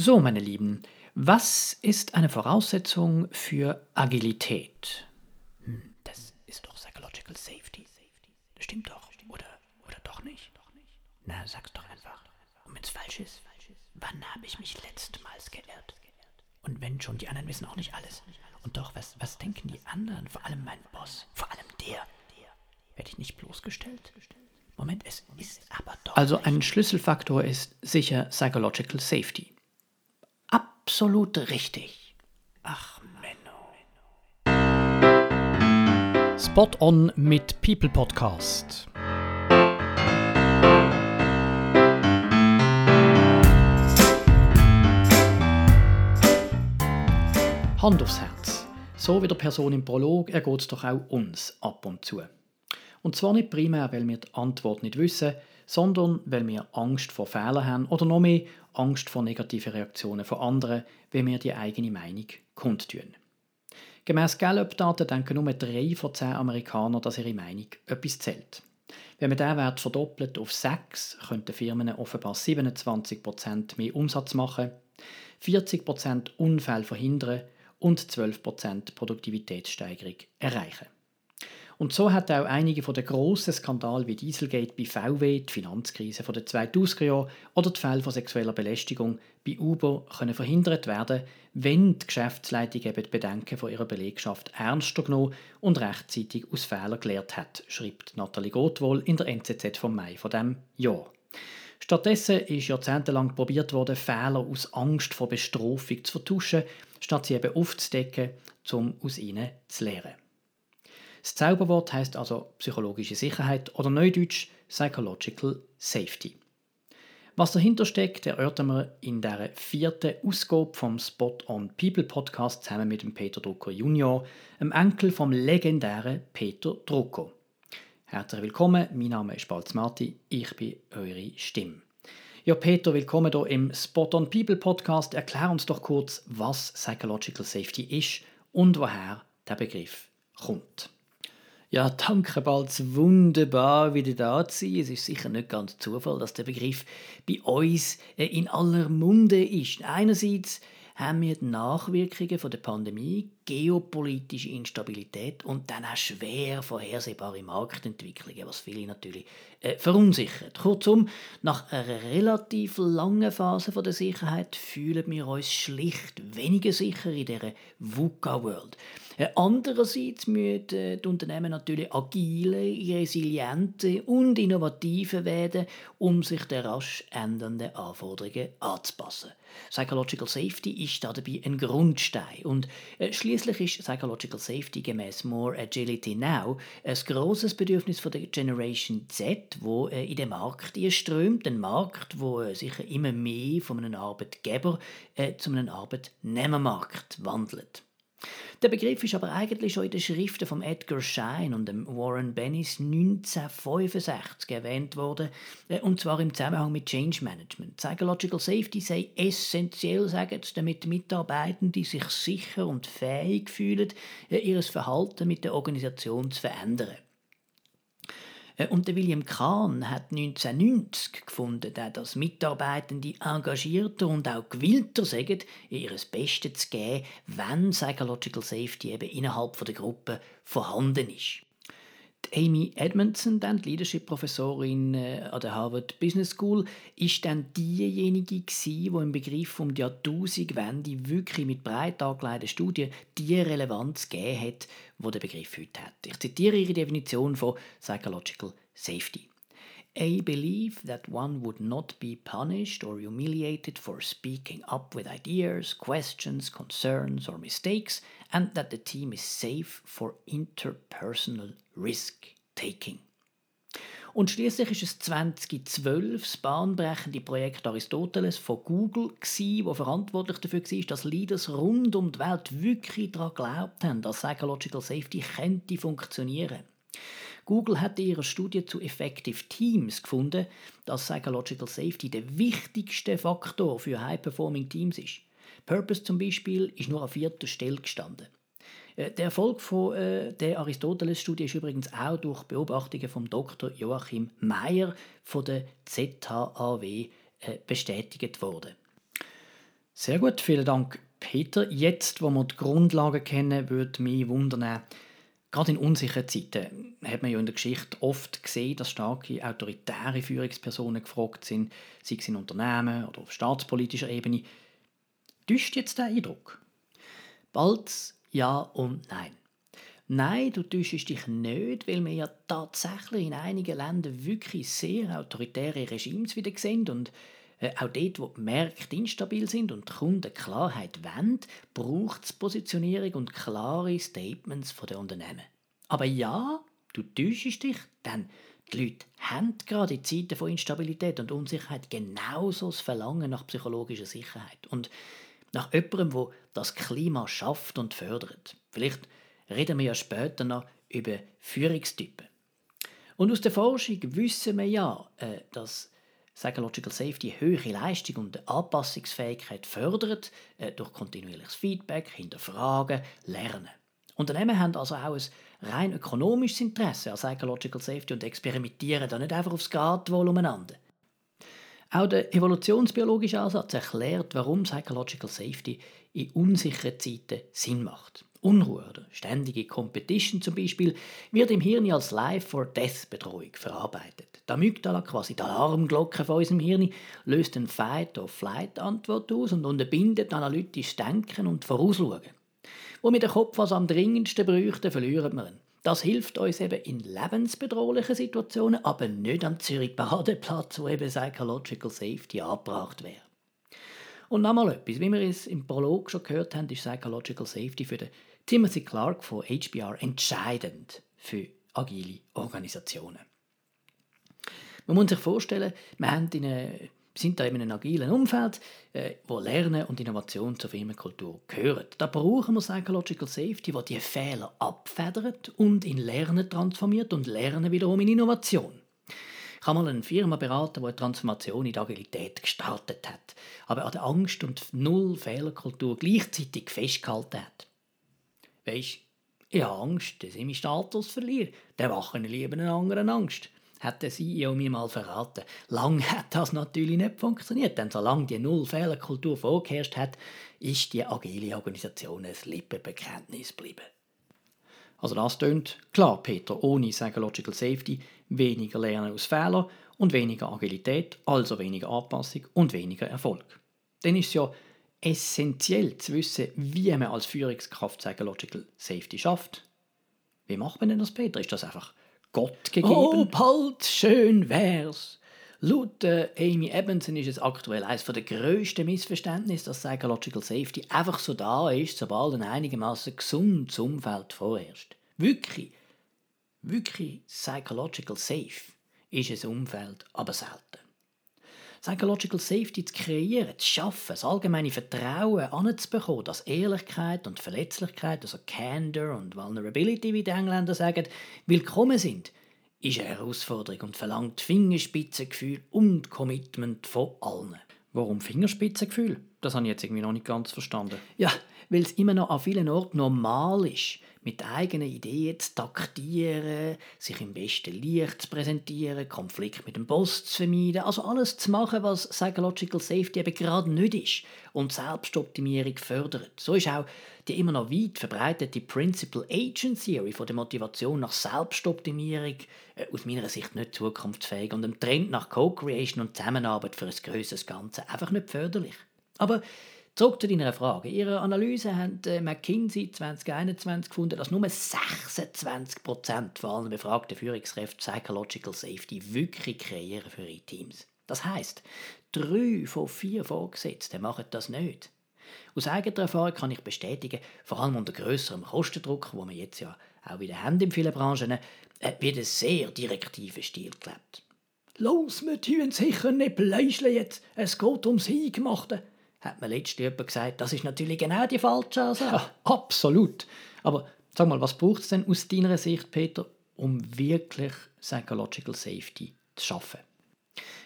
So, meine Lieben, was ist eine Voraussetzung für Agilität? Hm, das ist doch Psychological Safety. Das stimmt doch, oder, oder doch nicht? Na, sag's doch einfach. Und wenn's falsch ist, wann habe ich mich letztmals geirrt? Und wenn schon, die anderen wissen auch nicht alles. Und doch, was, was denken die anderen? Vor allem mein Boss, vor allem der. Werde ich nicht bloßgestellt? Moment, es ist aber doch. Also ein Schlüsselfaktor ist sicher Psychological Safety. Absolut richtig. Ach, Menno. Spot on mit People Podcast. Hand aufs Herz. So wie der Person im Prolog ergeht es doch auch uns ab und zu. Und zwar nicht primär, weil wir die Antwort nicht wissen, sondern weil wir Angst vor Fehlern haben oder noch mehr Angst vor negativen Reaktionen von anderen, wenn wir die eigene Meinung kundtun. Gemäss Gallup-Daten denken nur drei von zehn Amerikanern, dass ihre Meinung etwas zählt. Wenn man diesen Wert verdoppelt auf 6, könnten Firmen offenbar 27% mehr Umsatz machen, 40% Unfälle verhindern und 12% Produktivitätssteigerung erreichen. Und so hat auch einige von den grossen Skandalen wie Dieselgate bei VW, die Finanzkrise von den 2000er Jahren oder die Fälle von sexueller Belästigung bei Uber können verhindert werden, wenn die Geschäftsleitung eben die Bedenken von ihrer Belegschaft ernster genommen und rechtzeitig aus Fehlern gelehrt hat, schreibt Nathalie Gottwohl in der NZZ vom Mai von dem Jahr. Stattdessen ist jahrzehntelang probiert worden, Fehler aus Angst vor Bestrafung zu vertuschen, statt sie eben aufzudecken, um aus ihnen zu lernen. Das Zauberwort heißt also psychologische Sicherheit oder neudeutsch Psychological Safety. Was dahinter steckt, erörtern wir in der vierten Ausgabe vom Spot on People Podcast zusammen mit dem Peter Drucker Junior, dem Enkel vom legendären Peter Drucker. Herzlich willkommen, mein Name ist Balz Marti, ich bin eure Stimme. Ja, Peter, willkommen hier im Spot on People Podcast. Erklär uns doch kurz, was Psychological Safety ist und woher der Begriff kommt. Ja, danke, bald wunderbar wieder da zu sein. Es ist sicher nicht ganz Zufall, dass der Begriff bei uns äh, in aller Munde ist. Einerseits haben wir die Nachwirkungen von der Pandemie, geopolitische Instabilität und dann auch schwer vorhersehbare Marktentwicklungen, was viele natürlich äh, verunsichert. Kurzum, nach einer relativ langen Phase von der Sicherheit fühlen wir uns schlicht weniger sicher in dieser VUCA-World. Äh, andererseits müssen äh, die Unternehmen natürlich agile, resiliente und innovative werden, um sich den rasch ändernden Anforderungen anzupassen. Psychological Safety ist dabei ein Grundstein und äh, schließlich ist Psychological Safety gemäß More Agility Now ein großes Bedürfnis der Generation Z, wo in den Markt strömt, ein Markt, wo sich immer mehr von einem Arbeitgeber äh, zu einem Arbeitnehmermarkt wandelt. Der Begriff ist aber eigentlich schon in den Schriften von Edgar Schein und dem Warren Bennis 1965 erwähnt worden, äh, und zwar im Zusammenhang mit Change Management. Psychological Safety sei essentiell, sagen sie, damit Mitarbeitende sich sicher und fähig fühlen, äh, ihr Verhalten mit der Organisation zu verändern. Äh, und der William Kahn hat 1990 gefunden, dass Mitarbeitende engagierter und auch gewillter sind, ihr Bestes zu geben, wenn Psychological Safety eben innerhalb der Gruppe vorhanden ist. Die Amy Edmondson, dann die Leadership-Professorin äh, an der Harvard Business School, ist dann diejenige gewesen, die im Begriff um die Jahrtausendwende wirklich mit breit angelegten Studien die Relevanz gegeben hat, wo der Begriff heute hat. Ich zitiere ihre Definition von Psychological Safety. A belief that one would not be punished or humiliated for speaking up with ideas, questions, concerns, or mistakes, and that the team is safe for interpersonal risk taking. Und schließlich ist es 2012 das bahnbrechende Projekt Aristoteles von Google, wo verantwortlich dafür war, dass Leaders rund um die Welt wirklich daran geglaubt haben, dass Psychological Safety könnte funktionieren. Google hat in ihrer Studie zu Effective Teams gefunden, dass Psychological Safety der wichtigste Faktor für High-Performing Teams ist. Purpose zum Beispiel ist nur an vierter Stelle gestanden. Äh, der Erfolg von, äh, der Aristoteles-Studie ist übrigens auch durch Beobachtungen von Dr. Joachim Meyer von der ZHAW äh, bestätigt worden. Sehr gut, vielen Dank, Peter. Jetzt, wo wir die Grundlagen kennen, würde mich wundern, Gerade in unsicheren Zeiten hat man ja in der Geschichte oft gesehen, dass starke autoritäre Führungspersonen gefragt sind, sei es in Unternehmen oder auf staatspolitischer Ebene. Täuscht jetzt der Eindruck? Bald ja und nein. Nein, du täuschst dich nicht, weil wir ja tatsächlich in einigen Ländern wirklich sehr autoritäre Regimes wieder sehen und äh, auch dort, wo die Märkte instabil sind und die Kunden Klarheit wollen, braucht es Positionierung und klare Statements den Unternehmen. Aber ja, du täuschst dich, denn die Leute haben gerade in Zeiten von Instabilität und Unsicherheit genauso das Verlangen nach psychologischer Sicherheit und nach jemandem, der das Klima schafft und fördert. Vielleicht reden wir ja später noch über Führungstypen. Und aus der Forschung wissen wir ja, äh, dass Psychological Safety höhere Leistung und Anpassungsfähigkeit fördert äh, durch kontinuierliches Feedback, Hinterfragen, Lernen. Unternehmen haben also auch ein rein ökonomisches Interesse an Psychological Safety und experimentieren da nicht einfach aufs Gartenwohl umeinander. Auch der evolutionsbiologische Ansatz erklärt, warum Psychological Safety in unsicheren Zeiten Sinn macht. Unruhe oder ständige Competition zum Beispiel wird im Hirn als Life-for-Death-Bedrohung verarbeitet. Die Amygdala, quasi die Alarmglocke von unserem Hirn, löst eine Fight-or-Flight-Antwort aus und unterbindet analytisches Denken und Vorausschauen. Wo wir den Kopf was am dringendsten bräuchten, verlieren wir ihn. Das hilft uns eben in lebensbedrohlichen Situationen, aber nicht am Zürich-Badeplatz, wo eben Psychological Safety angebracht wäre. Und nochmal etwas, wie wir es im Prolog schon gehört haben, ist Psychological Safety für den Timothy Clark von HBR entscheidend für agile Organisationen. Man muss sich vorstellen, wir haben in eine, sind da in einem agilen Umfeld, äh, wo Lernen und Innovation zur Firmenkultur gehören. Da brauchen wir Psychological Safety, wo die Fehler abfedert und in Lernen transformiert und Lernen wiederum in Innovation. Ich habe mal eine Firma beraten, die eine Transformation in die Agilität gestartet hat, aber an der Angst und Null-Fehlerkultur gleichzeitig festgehalten hat. Weisst, ich habe Angst, dass ich meinen Status verliere. Dann wachen ich lieber einen anderen Angst. Hat der CEO mir mal verraten. Lang hat das natürlich nicht funktioniert, denn solange die Null-Fehlerkultur vorgeherrscht hat, ist die agile Organisation ein Lippenbekenntnis geblieben. Also das tönt klar, Peter, ohne Psychological Safety weniger Lernen aus Fehlern und weniger Agilität, also weniger Anpassung und weniger Erfolg. Dann ist es ja essentiell zu wissen, wie man als Führungskraft Psychological Safety schafft. Wie macht man denn das, Peter? Ist das einfach Gott gegeben? Oh, bald schön wär's. Laut äh, Amy Ebenson ist es aktuell eines der grössten Missverständnisse, dass Psychological Safety einfach so da ist, sobald ein einigermaßen gesundes Umfeld vorherrscht. Wirklich, wirklich psychological safe ist ein Umfeld aber selten. Psychological Safety zu kreieren, zu schaffen, das allgemeine Vertrauen anzubekommen, dass Ehrlichkeit und Verletzlichkeit, also Candor und Vulnerability, wie die Engländer sagen, willkommen sind, ist eine Herausforderung und verlangt Fingerspitzengefühl und Commitment von allen. Warum Fingerspitzengefühl? Das habe ich jetzt irgendwie noch nicht ganz verstanden. Ja, weil es immer noch an vielen Orten normal ist, mit eigenen Ideen zu taktieren, sich im besten Licht zu präsentieren, Konflikt mit dem Boss zu vermeiden, also alles zu machen, was Psychological Safety eben gerade nicht ist und Selbstoptimierung fördert. So ist auch die immer noch weit verbreitete Principal Agent Theory von der Motivation nach Selbstoptimierung äh, aus meiner Sicht nicht zukunftsfähig und dem Trend nach Co-Creation und Zusammenarbeit für ein größeres Ganze einfach nicht förderlich. Aber Zurück zu deiner Frage. In ihrer Analyse hat äh, McKinsey 2021 gefunden, dass nur 26% von allen befragten Führungskräften Psychological Safety wirklich kreieren für ihre Teams. Das heißt, drei von vier Vorgesetzten machen das nicht. Aus eigener Erfahrung kann ich bestätigen, vor allem unter grösserem Kostendruck, wo wir jetzt ja auch wieder haben in vielen Branchen, wird ein sehr direktiver Stil gelebt. Los, wir tun sicher nicht bleischle jetzt, es geht ums Eingemachte hat mir letztens jemand gesagt, das ist natürlich genau die falsche Ansage. Ja, absolut. Aber sag mal, was braucht es denn aus deiner Sicht, Peter, um wirklich Psychological Safety zu schaffen?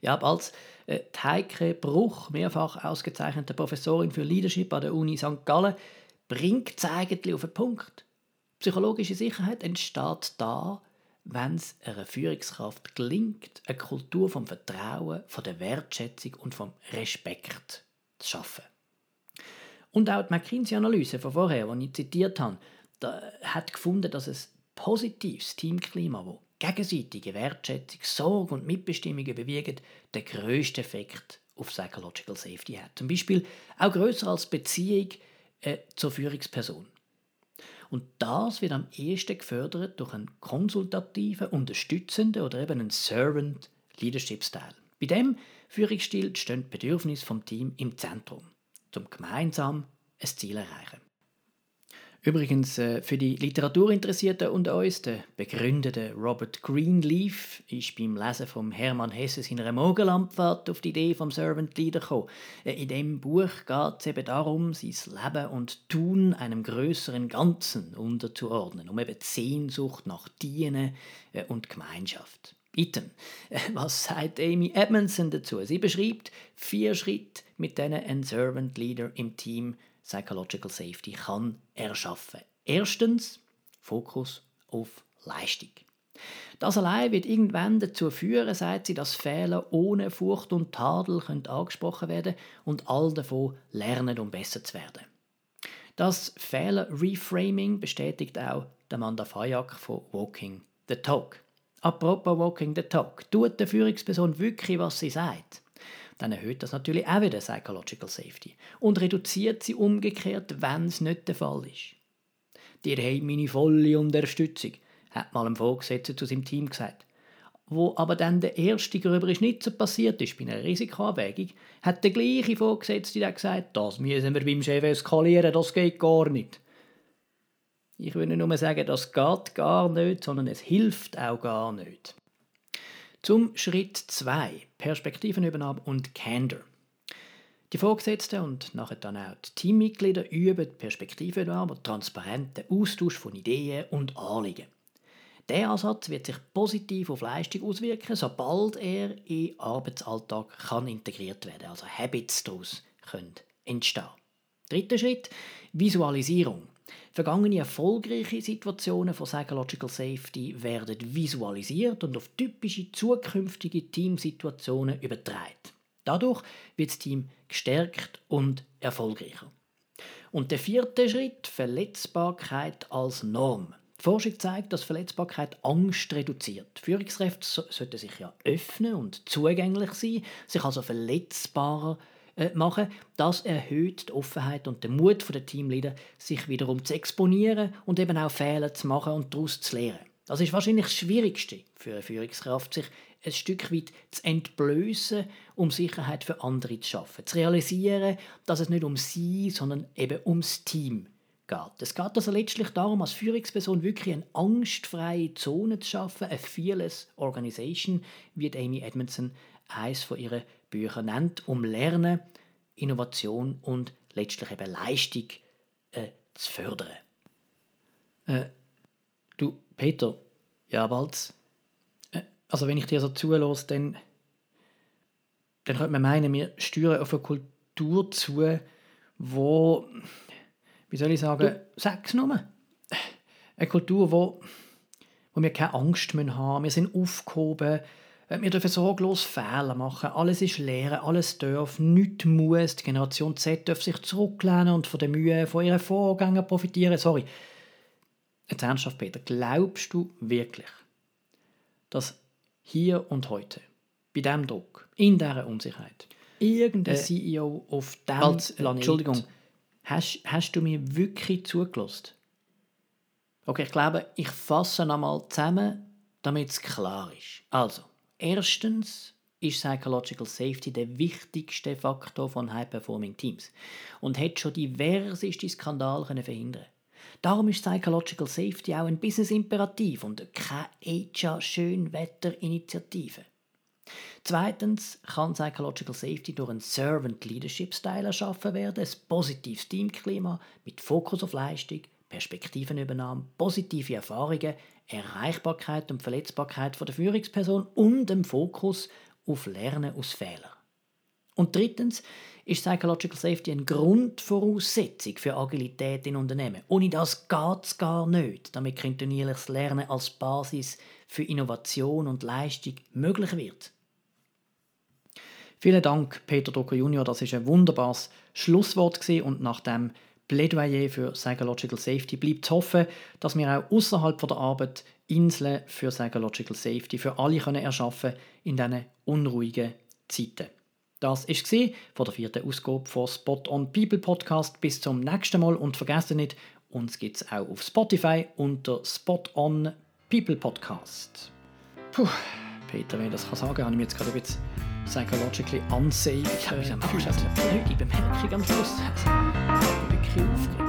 Ja, als äh, Heike Bruch, mehrfach ausgezeichnete Professorin für Leadership an der Uni St. Gallen, bringt es eigentlich auf den Punkt. Psychologische Sicherheit entsteht da, wenn es einer Führungskraft gelingt, eine Kultur vom Vertrauen, von der Wertschätzung und vom Respekt zu schaffen. Und auch die McKinsey-Analyse von vorher, die ich zitiert habe, hat gefunden, dass ein positives Teamklima, wo gegenseitige Wertschätzung, Sorge und Mitbestimmung überwiegen, den grössten Effekt auf Psychological Safety hat. Zum Beispiel auch größer als Beziehung äh, zur Führungsperson. Und das wird am ehesten gefördert durch einen konsultativen, unterstützenden oder eben einen Servant Leadership Style. Bei dem Führungsstil stehen die Bedürfnisse vom Team im Zentrum, um gemeinsam ein Ziel zu erreichen. Übrigens, äh, für die Literaturinteressierten unter uns, der begründete Robert Greenleaf ist beim Lesen von Hermann Hesse seiner Morgenlandfahrt auf die Idee vom Servant Leader gekommen. Äh, in dem Buch geht es eben darum, sein Leben und Tun einem größeren Ganzen unterzuordnen, um eben die Sehnsucht nach Dienen äh, und Gemeinschaft. Item. Was sagt Amy Edmondson dazu? Sie beschreibt vier Schritte, mit denen ein Servant Leader im Team Psychological Safety kann erschaffen. Erstens Fokus auf Leistung. Das allein wird irgendwann dazu führen, sagt sie, dass Fehler ohne Furcht und Tadel können angesprochen werden und all davon lernen, um besser zu werden. Das Fehler-Reframing bestätigt auch Amanda Fajak von Walking the Talk. Apropos Walking the Talk, tut der Führungsperson wirklich, was sie sagt? dann erhöht das natürlich auch wieder Psychological Safety und reduziert sie umgekehrt, wenn es nicht der Fall ist. Dir haben meine volle Unterstützung, hat mal ein Vorgesetzter zu seinem Team gesagt. Wo aber dann der erste gröbere Schnitzer passiert ist bei einer Risikoabwägung, hat der gleiche Vorgesetzte dann gesagt, das müssen wir beim Chef eskalieren, das geht gar nicht. Ich würde nur sagen, das geht gar nicht, sondern es hilft auch gar nicht. Zum Schritt 2, Perspektivenübernahme und Candor. Die Vorgesetzten und nachher dann auch die Teammitglieder üben Perspektivenübernahme, transparenten Austausch von Ideen und Anliegen. Der Ansatz wird sich positiv auf Leistung auswirken, sobald er in den Arbeitsalltag kann integriert werden also Habits daraus können entstehen. Dritter Schritt, Visualisierung. Vergangene erfolgreiche Situationen von Psychological Safety werden visualisiert und auf typische zukünftige Teamsituationen übertragen. Dadurch wird das Team gestärkt und erfolgreicher. Und der vierte Schritt, Verletzbarkeit als Norm. Die Forschung zeigt, dass Verletzbarkeit Angst reduziert. Führungskräfte sollten sich ja öffnen und zugänglich sein, sich also verletzbarer äh, machen. Das erhöht die Offenheit und den Mut der Teamleader, sich wiederum zu exponieren und eben auch Fehler zu machen und daraus zu lernen. Das ist wahrscheinlich das Schwierigste für eine Führungskraft, sich ein Stück weit zu entblößen, um Sicherheit für andere zu schaffen. Zu realisieren, dass es nicht um sie, sondern eben ums Team geht. Es geht also letztlich darum, als Führungsperson wirklich eine angstfreie Zone zu schaffen, eine fearless Organisation, wie Amy Edmondson eines von ihren Bücher nennt, um Lernen, Innovation und letztlich eben Leistung äh, zu fördern. Äh, du, Peter, ja, bald. Äh, also, wenn ich dir so zulasse, dann, dann könnte man meinen, wir steuern auf eine Kultur zu, wo, wie soll ich sagen, du, sag's nur. Eine Kultur, wo, wo wir keine Angst haben müssen. Wir sind aufgehoben, äh, wir dürfen sorglos Fehler machen. Alles ist leer, alles darf, nichts muss. Die Generation Z darf sich zurücklehnen und von der Mühe von ihren Vorgängern profitieren. Sorry. Jetzt ernsthaft, Peter, glaubst du wirklich, dass hier und heute, bei diesem Druck, in dieser Unsicherheit, irgendein äh, CEO auf diesem als, Planet... Entschuldigung, hast, hast du mir wirklich zugelassen? Okay, ich glaube, ich fasse nochmal zusammen, damit es klar ist. Also, Erstens ist Psychological Safety der wichtigste Faktor von High-Performing Teams und hat schon diverseste Skandale verhindern Darum ist Psychological Safety auch ein Business-Imperativ und keine HR-Schönwetter-Initiative. Zweitens kann Psychological Safety durch einen Servant Leadership Style erschaffen werden, ein positives Teamklima mit Fokus auf Leistung, Perspektivenübernahme, positive Erfahrungen, Erreichbarkeit und Verletzbarkeit der Führungsperson und dem Fokus auf Lernen aus Fehlern. Und drittens ist Psychological Safety eine Grundvoraussetzung für Agilität in Unternehmen. Ohne das geht es gar nicht, damit kontinuierliches Lernen als Basis für Innovation und Leistung möglich wird. Vielen Dank, Peter Drucker Junior. Das ist ein wunderbares Schlusswort gewesen. und nach dem Plädoyer für Psychological Safety bleibt zu hoffen, dass wir auch außerhalb der Arbeit Inseln für Psychological Safety für alle können erschaffen in diesen unruhigen Zeiten. Das war von der vierten Ausgabe von Spot on People Podcast. Bis zum nächsten Mal und vergessen nicht, uns gibt es auch auf Spotify unter Spot on People Podcast. Puh, Peter, wenn ich das kann habe ich mir jetzt gerade ein bisschen psychologically unsafe. Ich habe mich am Anfang eine Bemerkung am Schluss. Also, wirklich aufgeregt.